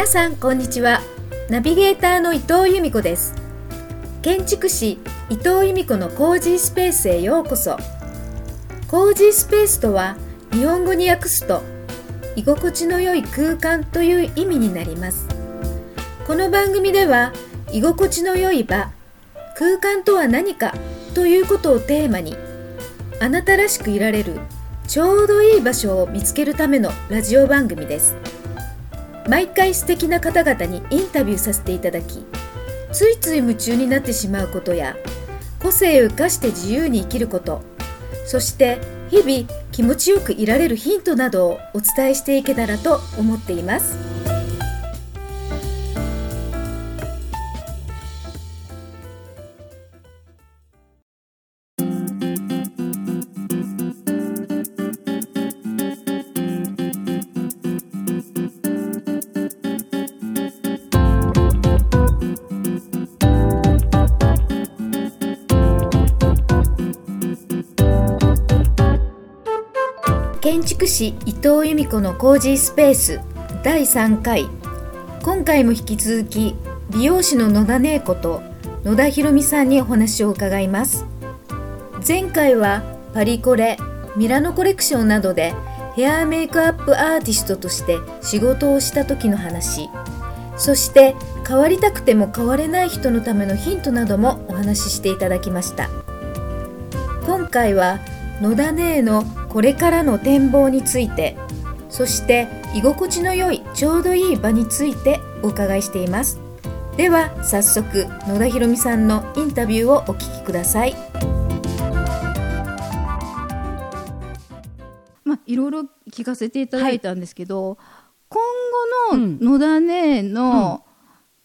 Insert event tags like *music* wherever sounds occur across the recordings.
皆さんこんにちは。ナビゲーターの伊藤由美子です。建築士伊藤由美子のコージースペースへようこそ。コージースペースとは日本語に訳すと居心地の良い空間という意味になります。この番組では居心地の良い場空間とは何かということをテーマにあなたらしくいられるちょうどいい場所を見つけるためのラジオ番組です。毎回素敵な方々にインタビューさせていただきついつい夢中になってしまうことや個性を生かして自由に生きることそして日々気持ちよくいられるヒントなどをお伝えしていけたらと思っています。建築士伊藤由美子のコージースペース第3回。今回も引き続き美容師の野田玲子と野田博美さんにお話を伺います。前回はパリコレミラノコレクションなどでヘアメイクアップアーティストとして仕事をした時の話。そして変わりたくても変われない人のためのヒントなどもお話ししていただきました。今回は野田姉のこれからの展望についてそして居心地の良いちょうどいい場についてお伺いしています。では早速野田博美さんのインタビューをお聞きください。まあいろいろ聞かせていただいたんですけど、はい、今後の野田姉の、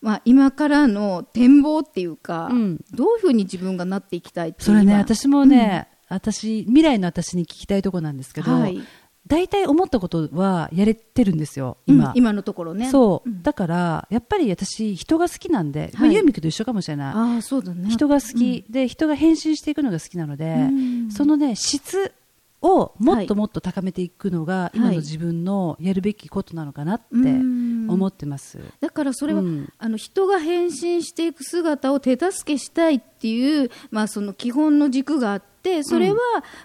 うん、まあ、今からの展望っていうか、うん、どういうふうに自分がなっていきたいっていうそれね私もね、私未来の私に聞きたいところなんですけど、はい、大体思ったことはやれてるんですよ今、うん、今。のところね。そう、うん、だからやっぱり私人が好きなんで、はい、ユーミクと一緒かもしれない。あそうだ、ね、人が好き、うん、で人が変身していくのが好きなので、そのね質をもっともっと高めていくのが、今の自分のやるべきことなのかなって思ってます、だからそれは、うん、あの人が変身していく姿を手助けしたいっていう、まあ、その基本の軸があってそれは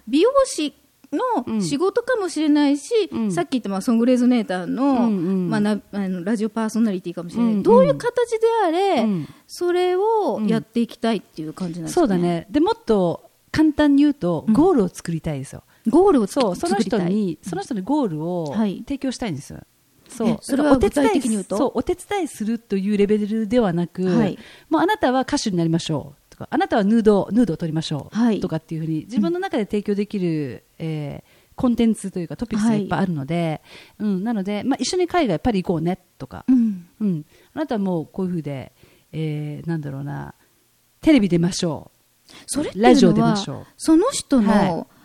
美容師の仕事かもしれないし、うん、さっき言ったまあソングレゾネーターのうんうん、まあ、なあのラジオパーソナリティかもしれない、うんうん、どういう形であれ、うん、それをやっていきたいっていう感じなんですか、ね、そうだね。でもっと簡単に言うと、ゴールを作りたいですよ。ゴールをそうその人にその人にゴールを提供したいんですよ。そう。それは具体的に言うと？そうお手伝いするというレベルではなく、はい、もうあなたは歌手になりましょうかあなたはヌードヌードを取りましょう、はい、とかっていうふうに自分の中で提供できる、うん、えーコンテンツというかトピックスがいっぱいあるので、はい、うん、なので、まあ、一緒に海外パリ行こうねとか、うん、うん、あなたはもうこういうふうで、えー、なんだろうなテレビ出ましょう。それラジオ出ましょう。その人の、はい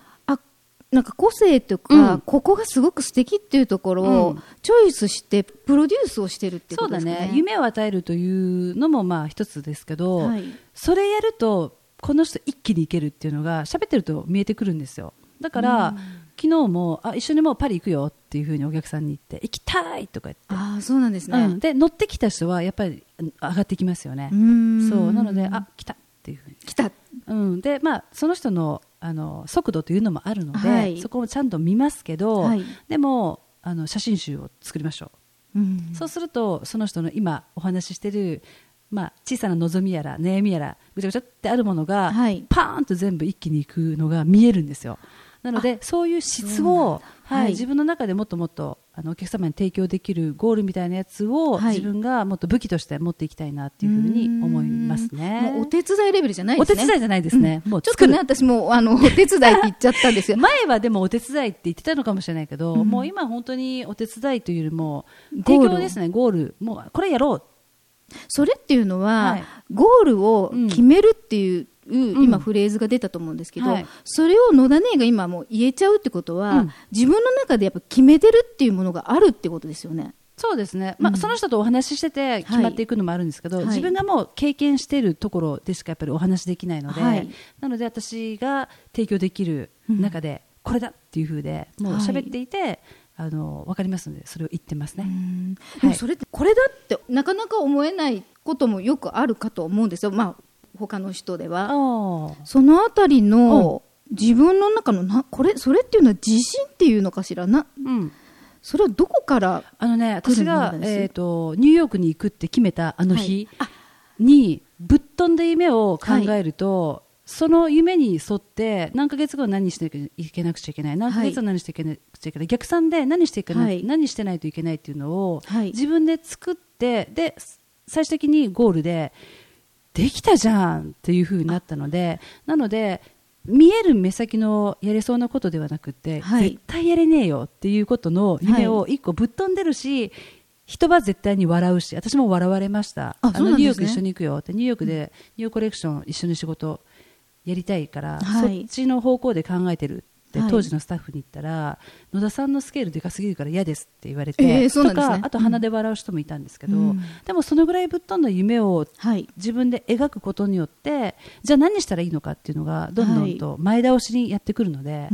なんか個性とか、うん、ここがすごく素敵っていうところをチョイスしてプロデュースをしてるってことですね。そうだね。夢を与えるというのもまあ一つですけど、はい、それやるとこの人一気にいけるっていうのが喋ってると見えてくるんですよ。だから、うん、昨日もあ一緒にもうパリ行くよっていうふうにお客さんに言って行きたいとか言って。あそうなんですね、うん、で乗ってきた人はやっぱり上がってきますよね。そう。なのであ来たっていうふうに。来た、うん、でまあその人のあの速度というのもあるので、はい、そこもちゃんと見ますけど、はい、でもあの写真集を作りましょう、うん、そうするとその人の今お話ししてる、まあ、小さな望みやら悩みやらぐちゃぐちゃってあるものが、はい、パーンと全部一気にいくのが見えるんですよ。なのでそういう質を、はい、自分の中でもっともっとあのお客様に提供できるゴールみたいなやつを、自分がもっと武器として持っていきたいなっていうふうに思いますね。お手伝いレベルじゃないですね。お手伝いじゃないですね。うん、もうちょっとね、私もあの *laughs* お手伝いって言っちゃったんですよ。前はでもお手伝いって言ってたのかもしれないけど、うん、もう今本当にお手伝いというよりも提供ですね、ゴール。もうこれやろう。それっていうのは、はい、ゴールを決めるっていう、今フレーズが出たと思うんですけど、はい、それを野田姉が今もう言えちゃうってことは、うん、自分の中でやっぱ決めてるっていうものがあるってことですよね。そうですね、まあ、うん、その人とお話ししてて決まっていくのもあるんですけど、はい、自分がもう経験しているところでしかやっぱりお話できないので、はい、なので私が提供できる中で、これだっていうふうでもう喋っていて、あの分かりますのでそれを言ってますね。でもそれってこれだってなかなか思えないこともよくあるかと思うんですよ、まあ、他の人では。そのあたりの自分の中のなこれそれっていうのは自信っていうのかしらな、うん、それはどこからあのね私が、えーと、ニューヨークに行くって決めたあの日に、ぶっ飛んだ夢を考えると、はい。その夢に沿って何ヶ月後何していけなくちゃいけない？何ヶ月後何していけなくちゃいけない、はい、逆算で何していけない、はい、何してないといけないっていうのを、自分で作ってで最終的にゴールでできたじゃんっていうふうになったのでなので見える目先のやれそうなことではなくて、はい、絶対やれねえよっていうことの夢を一個ぶっ飛んでるし、人は絶対に笑うし私も笑われました。あ、のニューヨーク一緒に行くよって。ニューヨークでニューコレクション一緒に仕事やりたいから、はい、そっちの方向で考えてるって当時のスタッフに言ったら、野田さんのスケールでかすぎるから嫌ですって言われて、えーね、とかあと鼻で笑う人もいたんですけど、うん、でもそのぐらいぶっ飛んだ夢を自分で描くことによって、じゃあ何したらいいのかっていうのがどんどんと前倒しにやってくるので、はい、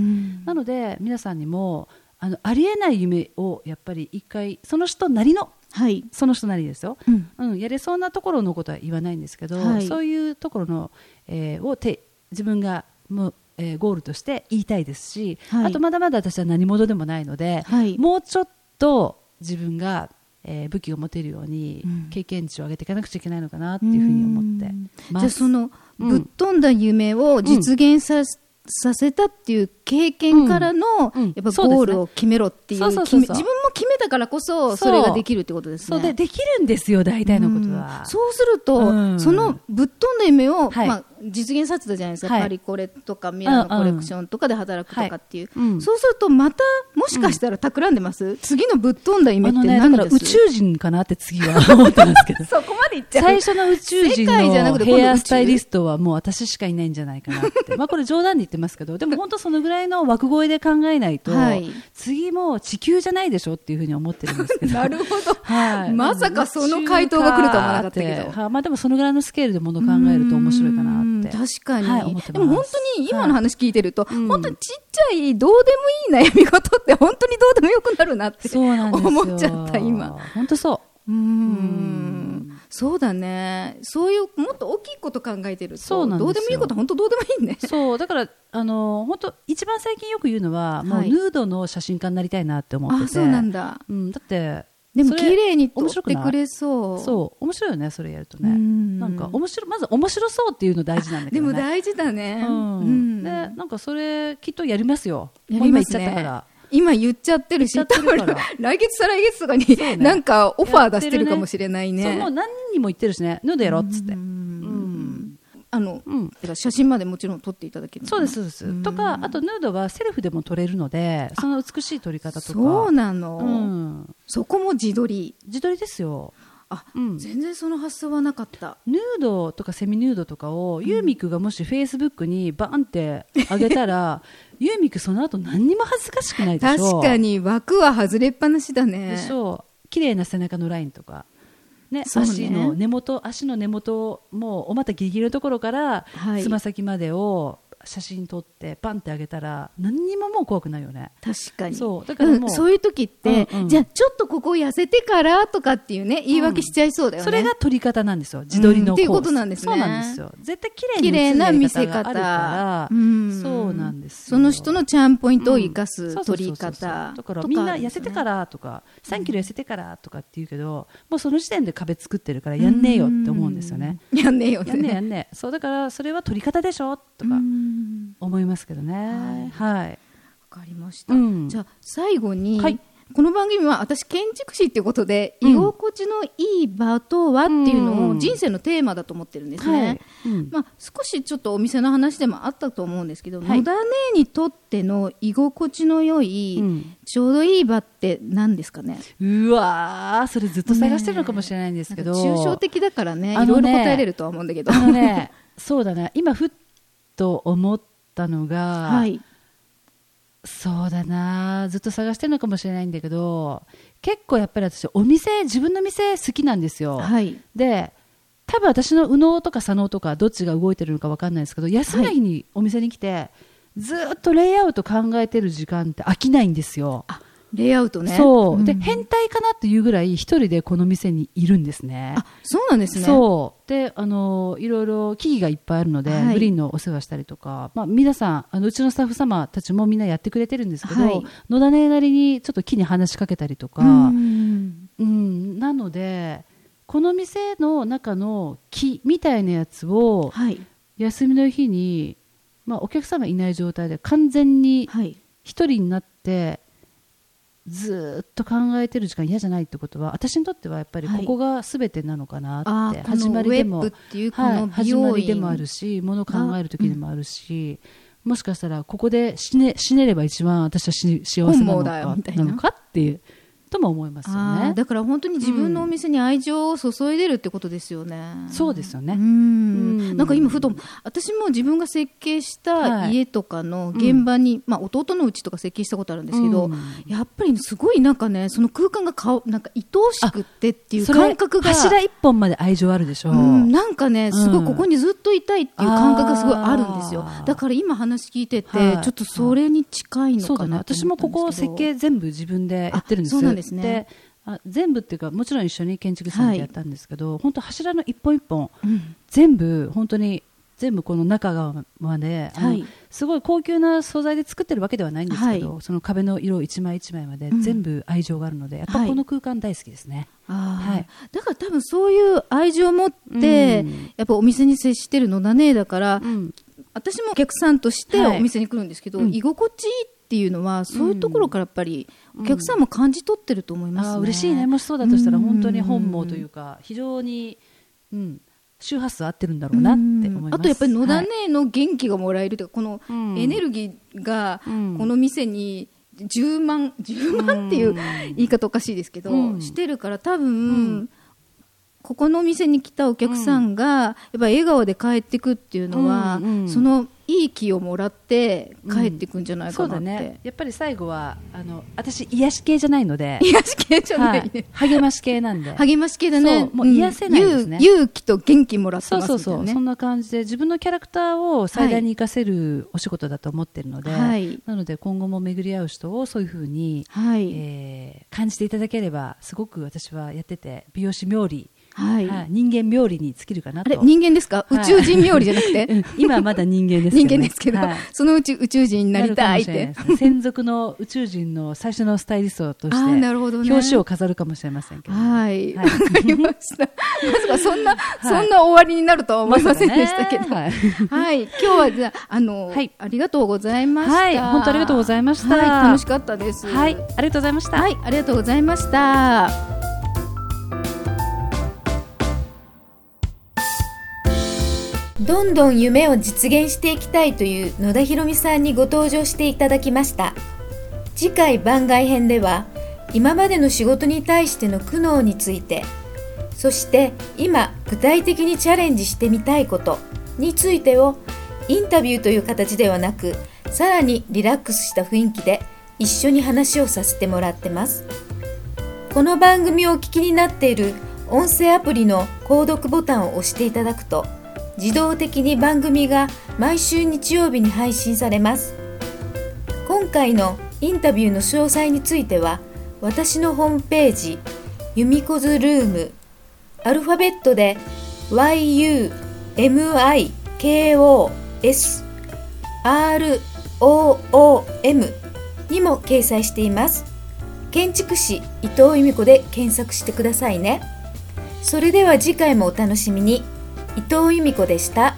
なので皆さんにもあのありえない夢をやっぱり一回その人なりのはい、その人なりですよ、うん、うん、やれそうなところのことは言わないんですけど、はい、そういうところの、えー、をて自分がもう、えー、ゴールとして言いたいですし、はい、あとまだまだ私は何者でもないので、はい、もうちょっと自分が、えー、武器を持てるように経験値を上げていかなくちゃいけないのかなっていうふうに思ってじゃあそのぶっ飛んだ夢を実現させ、させたっていう経験からの、やっぱゴールを決めろっていう、自分も決めたからこそ、それができるってことですね。そう。で、できるんですよ、大体のことは。そうすると、そのぶっ飛んだ夢を、まあ、実現させたじゃないですか、パリコレとかミラノコレクションとかで働くとかっていう、そうするとまたもしかしたら企んでます、次のぶっ飛んだ夢って何です、宇宙人かなって次は思ってますけど。*laughs* そこまでいっちゃう。最初の宇宙人のヘアスタイリストはもう私しかいないんじゃないかなって。*laughs* まあこれ冗談で言ってますけどでも本当そのぐらいの枠越えで考えないと、はい、次も地球じゃないでしょっていうふうに思ってるんですけど。*laughs* なるほど、はい、まさかその回答が来るとは思わなかったけど、はあ、まあでもそのぐらいのスケールでもの考えると面白いかなって。確かに、はい、でも本当に今の話聞いてると、はい、本当にちっちゃいどうでもいい悩み事って本当にどうでもよくなるなって思っちゃった今。本当そう。うんそうだね。そういうもっと大きいこと考えてるとどうでもいいこと本当どうでもいいね。そうだからあの本当一番最近よく言うのは、はい、もうヌードの写真家になりたいなって思ってて。そうなんだ、うん、だってでも綺麗に撮ってくれそう。そう面白いよねそれやるとね。なんか面白まず面白そうっていうの大事なんだけど、ね、でも大事だね、うん、でなんかそれきっとやりますよ。やりますね。今言っちゃってるし、来月再来月とかに、ね、なんかオファー出してるかもしれないね。そう、もう何人も言ってるしね、ヌードやろっつって。あの、うん、写真までもちろん撮っていただけるそうですそうです。とかあとヌードはセルフでも撮れるのでその美しい撮り方とか。そうなの、うん、そこも自撮り。自撮りですよあ、うん、全然その発想はなかった。ヌードとかセミヌードとかを、ユーミクがもしフェイスブックにバンって上げたら *laughs* ユーミクその後何にも恥ずかしくないでしょ。確かに枠は外れっぱなしだね。でしょ。う綺麗な背中のラインとか。ね、足の根元足の根元もお股ギリギリのところからつま、先までを写真撮ってパンってあげたら何にももう怖くないよね。確かに。そう。だからもう、うん、そういう時って、うんうん、じゃあちょっとここ痩せてからとかっていうね言い訳しちゃいそうだよね、それが撮り方なんですよ。自撮りの、っていうことなんですね。そうなんですよ。絶対綺麗な見せ方があるから。そうなんですその人のチャームポイントを生かす撮り方だからみんな痩せてからとか3キロ痩せてからとかって言うけどもうその時点で壁作ってるからやんねえよって思うんですよね。やんねえよやんねえやんねえ。そうだからそれは撮り方でしょとか思いますけどね。はい。わ、かりました。うん、じゃあ最後に、はい、この番組は私建築士っていうことで、居心地のいい場とはっていうのを人生のテーマだと思ってるんですね。はいうん、まあ少しちょっとお店の話でもあったと思うんですけど、はい、野田姉にとっての居心地の良い、うん、ちょうどいい場って何ですかね？うわそれずっと探してるのかもしれないんですけど。抽象的だからね、いろいろ答えれるとは思うんだけど。ね、そうだね。今ふっと思ったのが、はい、そうだなずっと探してるのかもしれないんだけど結構やっぱり私お店自分の店好きなんですよ、はい、で多分私の右脳とか左脳とかどっちが動いてるのか分かんないですけど休みの日にお店に来て、はい、ずっとレイアウト考えてる時間って飽きないんですよレイアウトね。そう。で、変態かなっていうぐらい一人でこの店にいるんですね。あ、そうなんですね。そう。で、あの、いろいろ木々がいっぱいあるので、はい、グリーンのお世話したりとか、まあ、皆さん、あの、うちのスタッフ様たちもみんなやってくれてるんですけど、はい、野田姉なりにちょっと木に話しかけたりとか、うん、うん、なので、この店の中の木みたいなやつを、はい、休みの日に、まあ、お客様いない状態で完全に一人になって、ずっと考えてる時間嫌じゃないってことは私にとってはやっぱりここがすべてなのかなって、始まりでも、はい、始まりでもあるしものを考える時でもあるし、うん、もしかしたらここで死ね死ねれば一番私は幸せなのかなのかっていうとも思いますよね。だから本当に自分のお店に愛情を注いでるってことですよね、うん、そうですよね。うん。なんか今ふと私も自分が設計した家とかの現場に、はい、まあ、弟のうちとか設計したことあるんですけど、うん、やっぱりすごいなんかねその空間がかなんか愛おしくってっていう感覚が柱一本まで愛情あるでしょう、うん、なんかねすごいここにずっといたいっていう感覚がすごいあるんですよ。だから今話聞いてて、はい、ちょっとそれに近いのかな、私もここ設計全部自分でやってるんです。よですね。あ全部っていうかもちろん一緒に建築士さんでやったんですけど、はい、本当柱の一本一本、うん、全部本当に全部この中側まで、はい、すごい高級な素材で作ってるわけではないんですけど、はい、その壁の色一枚一枚まで全部愛情があるので、うん、やっぱこの空間大好きですね、はい、だから多分そういう愛情を持って、うん、やっぱお店に接してるのだねだから、うん、私もお客さんとしてお店に来るんですけど、居心地いいっていうのはそういうところからやっぱりお客さんも感じ取ってると思います、ね、嬉しいね。もしそうだとしたら本当に本望というか非常に、うん、周波数合ってるんだろうなって思います。あとやっぱり野田姉の元気がもらえるというか、このエネルギーがこの店に10万10万っていう言い方おかしいですけど、してるから多分、ここのお店に来たお客さんが、やっぱ笑顔で帰ってくっていうのは、そのいい気をもらって帰っていくんじゃないかなって、うんね、やっぱり最後はあの私癒し系じゃないので。癒し系じゃない、ね、はい、励まし系なんで。励まし系だね。もう癒せないですね、うん、勇気と元気もらってます、ね、そうそうそう。そんな感じで自分のキャラクターを最大に生かせるお仕事だと思ってるので、はい、なので今後も巡り合う人をそういうふうに、はい。えー、感じていただければすごく私はやってて美容師冥利はい、はい、人間冥利に尽きるかなと。人間ですか、宇宙人冥利じゃなくて、うん、今はまだ人間ですけど、ね、人間ですけど、はい、そのうち宇宙人になりたいって。専属の宇宙人の最初のスタイリストとして、なるほどね、表紙を飾るかもしれませんけど。はい。わ、はい、かりました。*laughs* まさかそんな、そんな終わりになるとは思いませんでしたけど。まね、はい。今日はじゃあ、あの、はい、ありがとうございました。はい。本当ありがとうございました。楽しかったです。はい。ありがとうございました。はい。ありがとうございました。どんどん夢を実現していきたいという野田博美さんにご登場していただきました。次回番外編では今までの仕事に対しての苦悩についてそして今具体的にチャレンジしてみたいことについてをインタビューという形ではなくさらにリラックスした雰囲気で一緒に話をさせてもらってます。この番組をお聞きになっている音声アプリの購読ボタンを押していただくと自動的に番組が毎週日曜日に配信されます。今回のインタビューの詳細については私のホームページユミコズルームアルファベットで YUMIKOSROOM にも掲載しています。建築士伊藤由美子で検索してくださいね。それでは次回もお楽しみに。伊藤由美子でした。